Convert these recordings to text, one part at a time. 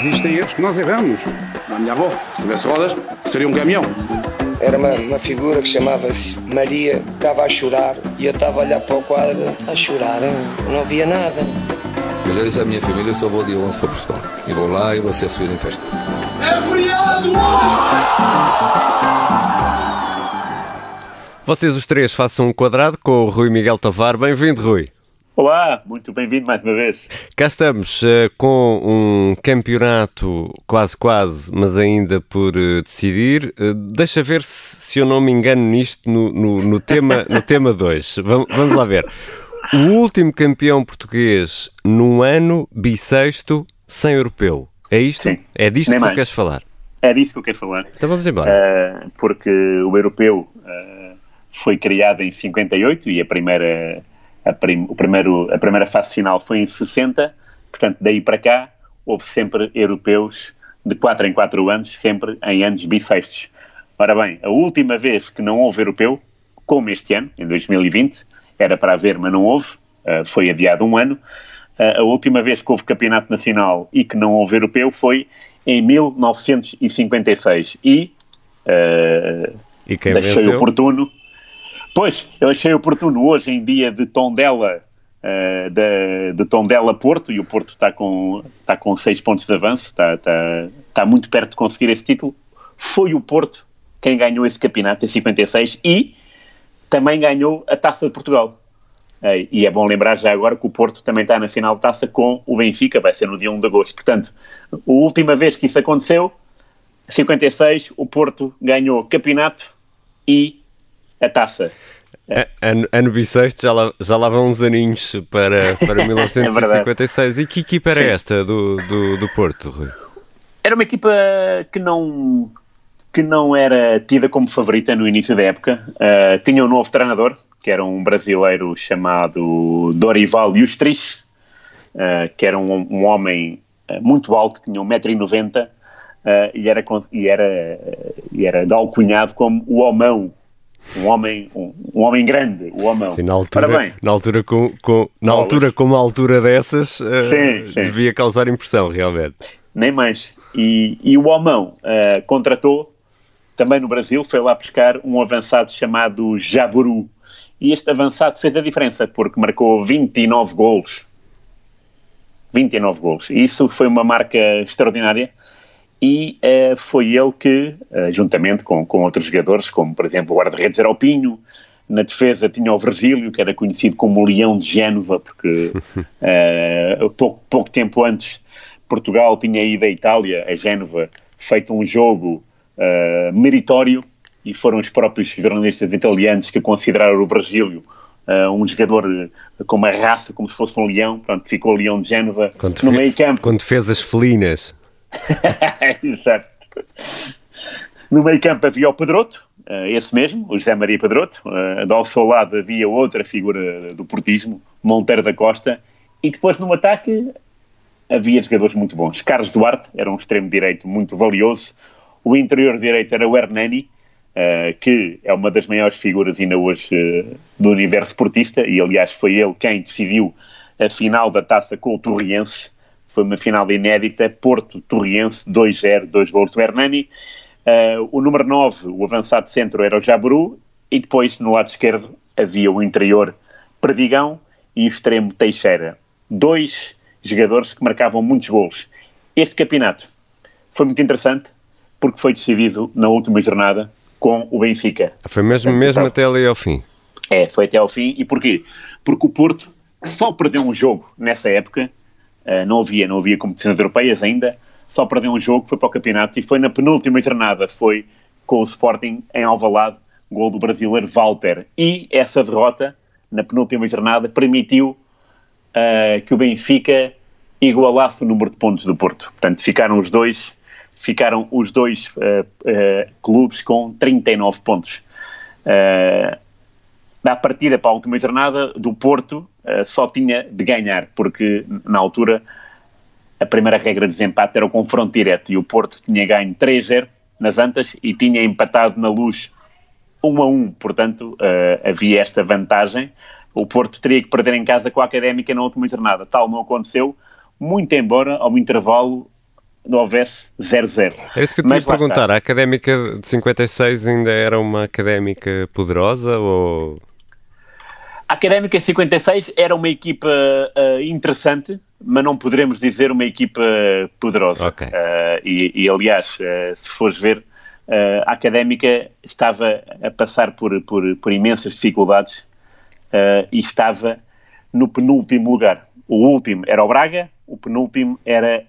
Existem erros que nós erramos. A minha avó, se tivesse rodas, seria um caminhão. Era uma, uma figura que chamava-se Maria, estava a chorar e eu estava a olhar para o quadro, a chorar, eu não via nada. Eu já disse à minha família, eu só vou dia 11 para Portugal. E vou lá e vou ser recebido em festa. É feriado hoje! Vocês os três façam um quadrado com o Rui Miguel Tovar. Bem-vindo, Rui. Olá, muito bem-vindo mais uma vez. Cá estamos uh, com um campeonato quase quase, mas ainda por uh, decidir. Uh, deixa ver se, se, eu não me engano nisto no, no, no tema 2. No tema dois. vamos, vamos lá ver. O último campeão português num ano bissexto sem europeu. É isto? Sim. É disto Nem que mais. queres falar? É disso que eu quero falar. Então vamos embora. Porque o europeu foi criado em 58 e a primeira, a, prim, o primeiro, a primeira fase final foi em 60. Portanto, daí para cá, houve sempre europeus de 4 em 4 anos, sempre em anos bissextos. Ora bem, a última vez que não houve europeu, como este ano, em 2020, era para haver, mas não houve, uh, foi adiado um ano. Uh, a última vez que houve campeonato nacional e que não houve europeu foi em 1956. E, uh, e quem deixei venceu? oportuno. Pois, eu achei oportuno hoje, em dia de Tondela, uh, de, de Tondela Porto, e o Porto está com, está com seis pontos de avanço, está, está, está muito perto de conseguir esse título. Foi o Porto quem ganhou esse campeonato em 56 e também ganhou a Taça de Portugal. Uh, e é bom lembrar já agora que o Porto também está na final de taça com o Benfica, vai ser no dia 1 de agosto. Portanto, a última vez que isso aconteceu, 56, o Porto ganhou campeonato e a taça. A- Ano, ano bissexto, já lá, já lá vão uns aninhos para, para É 1956. e que equipa era esta do, do, do Porto, Rui? Era uma equipa que não, que não era tida como favorita no início da época. Uh, tinha um novo treinador, que era um brasileiro chamado Dorival Justrich, uh, que era um, um homem uh, muito alto, tinha 1,90m uh, e, era, e, era, e era alcunhado como o homão. Um homem, um, um homem grande, o homão. Sim, na altura, bem, na altura, com, com- na Bolas. altura com uma altura dessas, eh, Sim, sim. devia causar impressão, realmente. nem mais. E, e o Homão uh, contratou, também no Brasil, foi lá buscar um avançado chamado Jaburu. E este avançado fez a diferença, porque marcou 29 golos. 29 golos. E isso foi uma marca extraordinária. E uh, foi ele que, uh, juntamente com, com outros jogadores, como por exemplo o guarda-redes era o Pinho, na defesa tinha o Virgílio, que era conhecido como o Leão de Génova, porque uh, pouco, pouco tempo antes Portugal tinha ido à Itália, a Génova, feito um jogo meritório e foram os próprios jornalistas italianos que consideraram o Virgílio uh, um jogador uh, com uma raça como se fosse um leão, pronto, ficou o Leão de Génova no meio campo. Com defesas felinas. Exato. No meio campo havia o Pedroto, eh, esse mesmo, o José Maria Pedroto. Uh, ao seu lado havia outra figura do portismo, Monteiro da Costa. E depois no ataque havia jogadores muito bons. Carlos Duarte era um extremo direito muito valioso. O interior direito era o Hernani, eh, que é uma das maiores figuras ainda hoje eh, do universo portista. E aliás foi ele quem decidiu a final da taça com o Torriense. Foi uma final inédita, Porto-Torriense, 2-0, dois gols do Hernani. Uh, o número 9, o avançado centro, era o Jaburu, e depois no lado esquerdo havia o interior Perdigão e o extremo Teixeira. Dois jogadores que marcavam muitos gols. Este campeonato foi muito interessante porque foi decidido na última jornada com o Benfica. Foi mesmo, Portanto, mesmo então- até ali ao fim. É, foi até ao fim. E porquê? Porque o Porto, que só perdeu um jogo nessa época, não havia, não havia competições europeias ainda, só perdeu um jogo, foi para o campeonato e foi na penúltima jornada, foi com o Sporting em Alvalade, gol do brasileiro Walter. E essa derrota, na penúltima jornada, permitiu eh, que o Benfica igualasse o número de pontos do Porto. Portanto, ficaram os dois, ficaram os dois eh, eh, clubes com 39 pontos. Eh, da partida para a última jornada do Porto eh, só tinha de ganhar, porque na altura a primeira regra de desempate era o confronto direto e o Porto tinha ganho 3-0 nas Antas e tinha empatado na luz 1 a 1, portanto eh, havia esta vantagem. O Porto teria que perder em casa com a Académica na última jornada. Tal não aconteceu. muito embora ao intervalo não houvesse 0-0. É isso que eu te ia Mas perguntar. está. A académica de 56 ainda era uma académica poderosa ou. A Académica 56 era uma equipa ah, interessante, mas não poderemos dizer uma equipa poderosa. Ok. Ah, e, e, aliás, ah, se fores ver, a Académica estava a passar por, por, por imensas dificuldades e estava no penúltimo lugar. O último era o Braga, o penúltimo era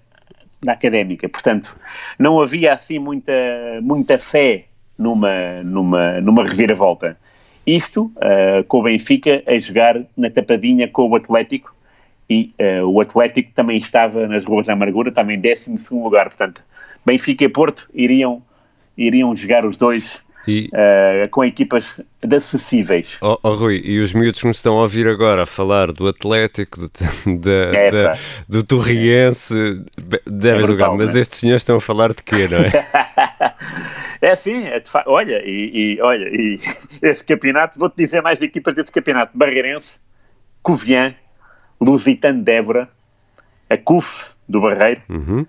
da Académica. Portanto, não havia assim muita, muita fé numa, numa, numa reviravolta. Isto ah, com o Benfica a jogar na tapadinha com o Atlético e ah, o Atlético também estava nas ruas da amargura, também em 12 lugar. Portanto, Benfica e Porto iriam, iriam jogar os dois E, ah, com equipas de acessíveis. oh, oh, Rui, e os miúdos que nos estão a ouvir agora a falar do Atlético, do, da, É, da- do Torriense, devem É jogar, mas é? estes senhores estão a falar de quê, não é? É sim, é fa- olha, e, e- olha, e esse campeonato, vou-te dizer mais equipas desse campeonato, Barreirense, Covilhã, Lusitano de Évora, a CUF do Barreiro Uhum.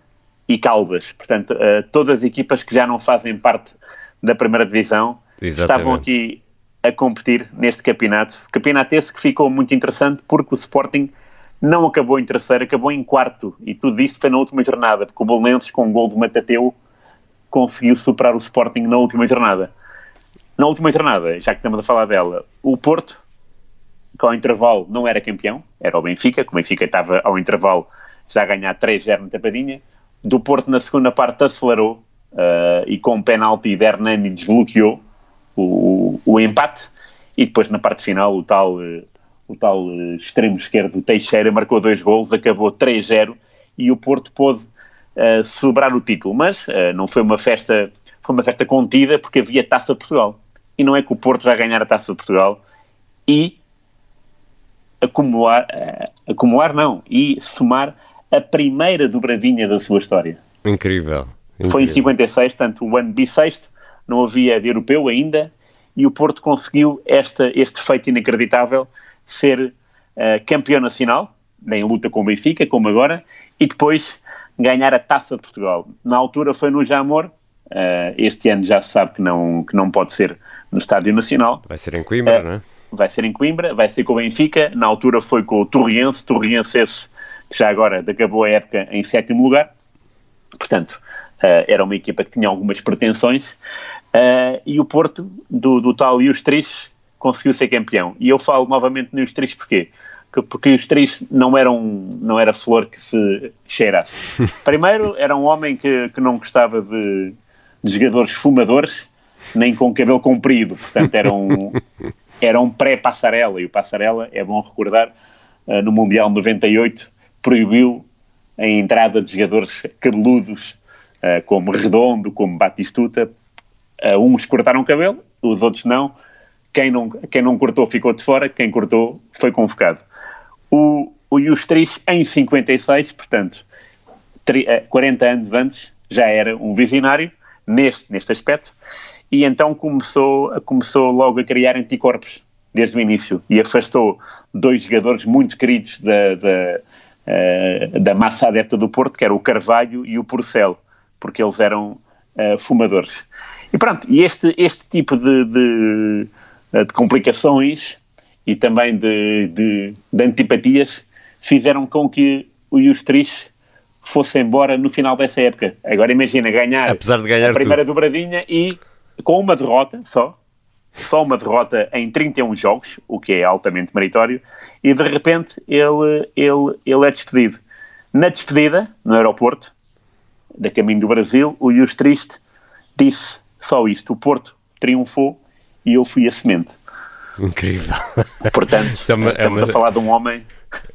e Caldas. Portanto, eh, todas as equipas que já não fazem parte da primeira divisão estavam Exatamente. aqui a competir neste campeonato. Campeonato esse que ficou muito interessante porque o Sporting não acabou em terceiro, acabou em quarto. E tudo isto foi na última jornada, porque o Belenenses, com o gol do Matateu, conseguiu superar o Sporting na última jornada. Na última jornada, já que estamos a falar dela, o Porto, que ao intervalo não era campeão, era o Benfica, que o Benfica estava ao intervalo já a ganhar 3-0 na tapadinha. Do Porto, na segunda parte, acelerou ah, e com um penalti de Hernani desbloqueou o, o empate. E depois, na parte final, o tal, eh, o tal eh, extremo esquerdo Teixeira marcou dois gols, acabou 3-0 e o Porto pôde celebrar o título. Mas eh, não foi uma festa, foi uma festa contida porque havia Taça de Portugal. E não é que o Porto já ganhar a Taça de Portugal e acumular, eh, acumular não, e somar a primeira dobradinha da sua história. Incrível. Foi em incrível. 56, tanto o ano bissexto, não havia de europeu ainda, e o Porto conseguiu esta, este feito inacreditável, ser eh, campeão nacional, em luta com o Benfica, como agora, e depois ganhar a Taça de Portugal. Na altura foi no Jamor, eh, este ano já se sabe que não, que não pode ser no Estádio Nacional, Vai ser em Coimbra, É. não é? vai ser em Coimbra, vai ser com o Benfica, na altura foi com o Torriense, Torriense esse, que já agora acabou a época em sétimo lugar, portanto, eh, era uma equipa que tinha algumas pretensões, e o Porto, do, do tal e os três, conseguiu ser campeão. E eu falo novamente nos três porquê? Que- Porque os três não eram não era flor que se cheirasse. Primeiro, era um homem que, que não gostava de, de jogadores fumadores, nem com cabelo comprido, portanto era um, era um pré-passarela, e o passarela, é bom recordar, eh, no Mundial 98, proibiu a entrada de jogadores cabeludos, eh, como Redondo, como Batistuta. Eh, uns cortaram o cabelo, os outros não. Quem não, quem não cortou ficou de fora, quem cortou foi convocado. O, o Justris, em 56, portanto, tri- eh, 40 anos antes, já era um visionário neste, neste aspecto, e então começou, começou logo a criar anticorpos desde o início e afastou dois jogadores muito queridos da, da, eh, da massa adepta do Porto, que era o Carvalho e o Porcel, porque eles eram eh, fumadores. E pronto, e este, este tipo de, de, de complicações e também de, de, de antipatias fizeram com que o Justris fosse embora no final dessa época. Agora imagina ganhar, Apesar de ganhar a primeira tudo. dobradinha e com uma derrota só, só uma derrota em 31 jogos, o que é altamente meritório, e de repente ele, ele, ele é despedido. Na despedida, no aeroporto, da caminho do Brasil, o Yus Triste disse só isto: o Porto triunfou e eu fui a semente. Incrível. Portanto, é uma- é estamos uma- a falar de um homem.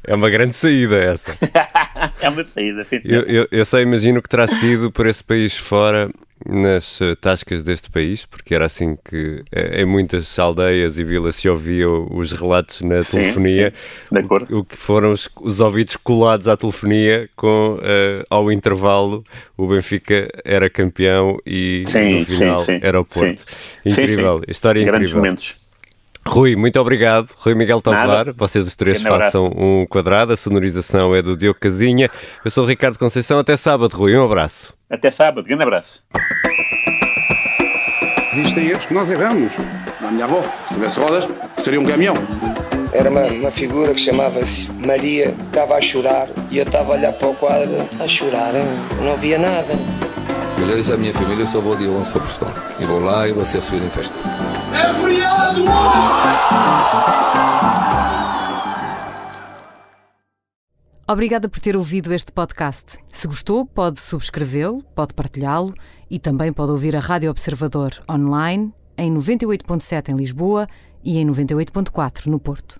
É uma grande saída essa. é uma saída. sim. Eu, eu, eu só imagino que terá sido por esse país fora, nas eh, tascas deste país, porque era assim que eh, em muitas aldeias e vilas se ouviam os relatos na Sim, telefonia. sim, acordo. O, o que foram os, os ouvidos colados à telefonia com, eh, ao intervalo, o Benfica era campeão e Sim, no final sim, sim. era o Porto. Sim. Sim, Incrível, sim. história Grandes incrível. momentos. Rui, muito obrigado. Rui Miguel Tovar, Nada. vocês os três façam um quadrado, a sonorização é do Diogo Casinha. Eu sou o Ricardo Conceição, até sábado, Rui, um abraço. Até sábado. Grande abraço. Existem erros que nós erramos. A minha avó, se tivesse rodas, seria um caminhão. Era uma, uma figura que chamava-se Maria, estava a chorar e eu estava a olhar para o quadro, a chorar, hein? não havia nada. Eu já disse à minha família, eu só vou dia 11 para Portugal. E vou lá e vou ser recebido em festa. É feriado hoje! Obrigada por ter ouvido este podcast. Se gostou, pode subscrevê-lo, pode partilhá-lo e também pode ouvir a Rádio Observador online em 98.7 em Lisboa e em 98.4 no Porto.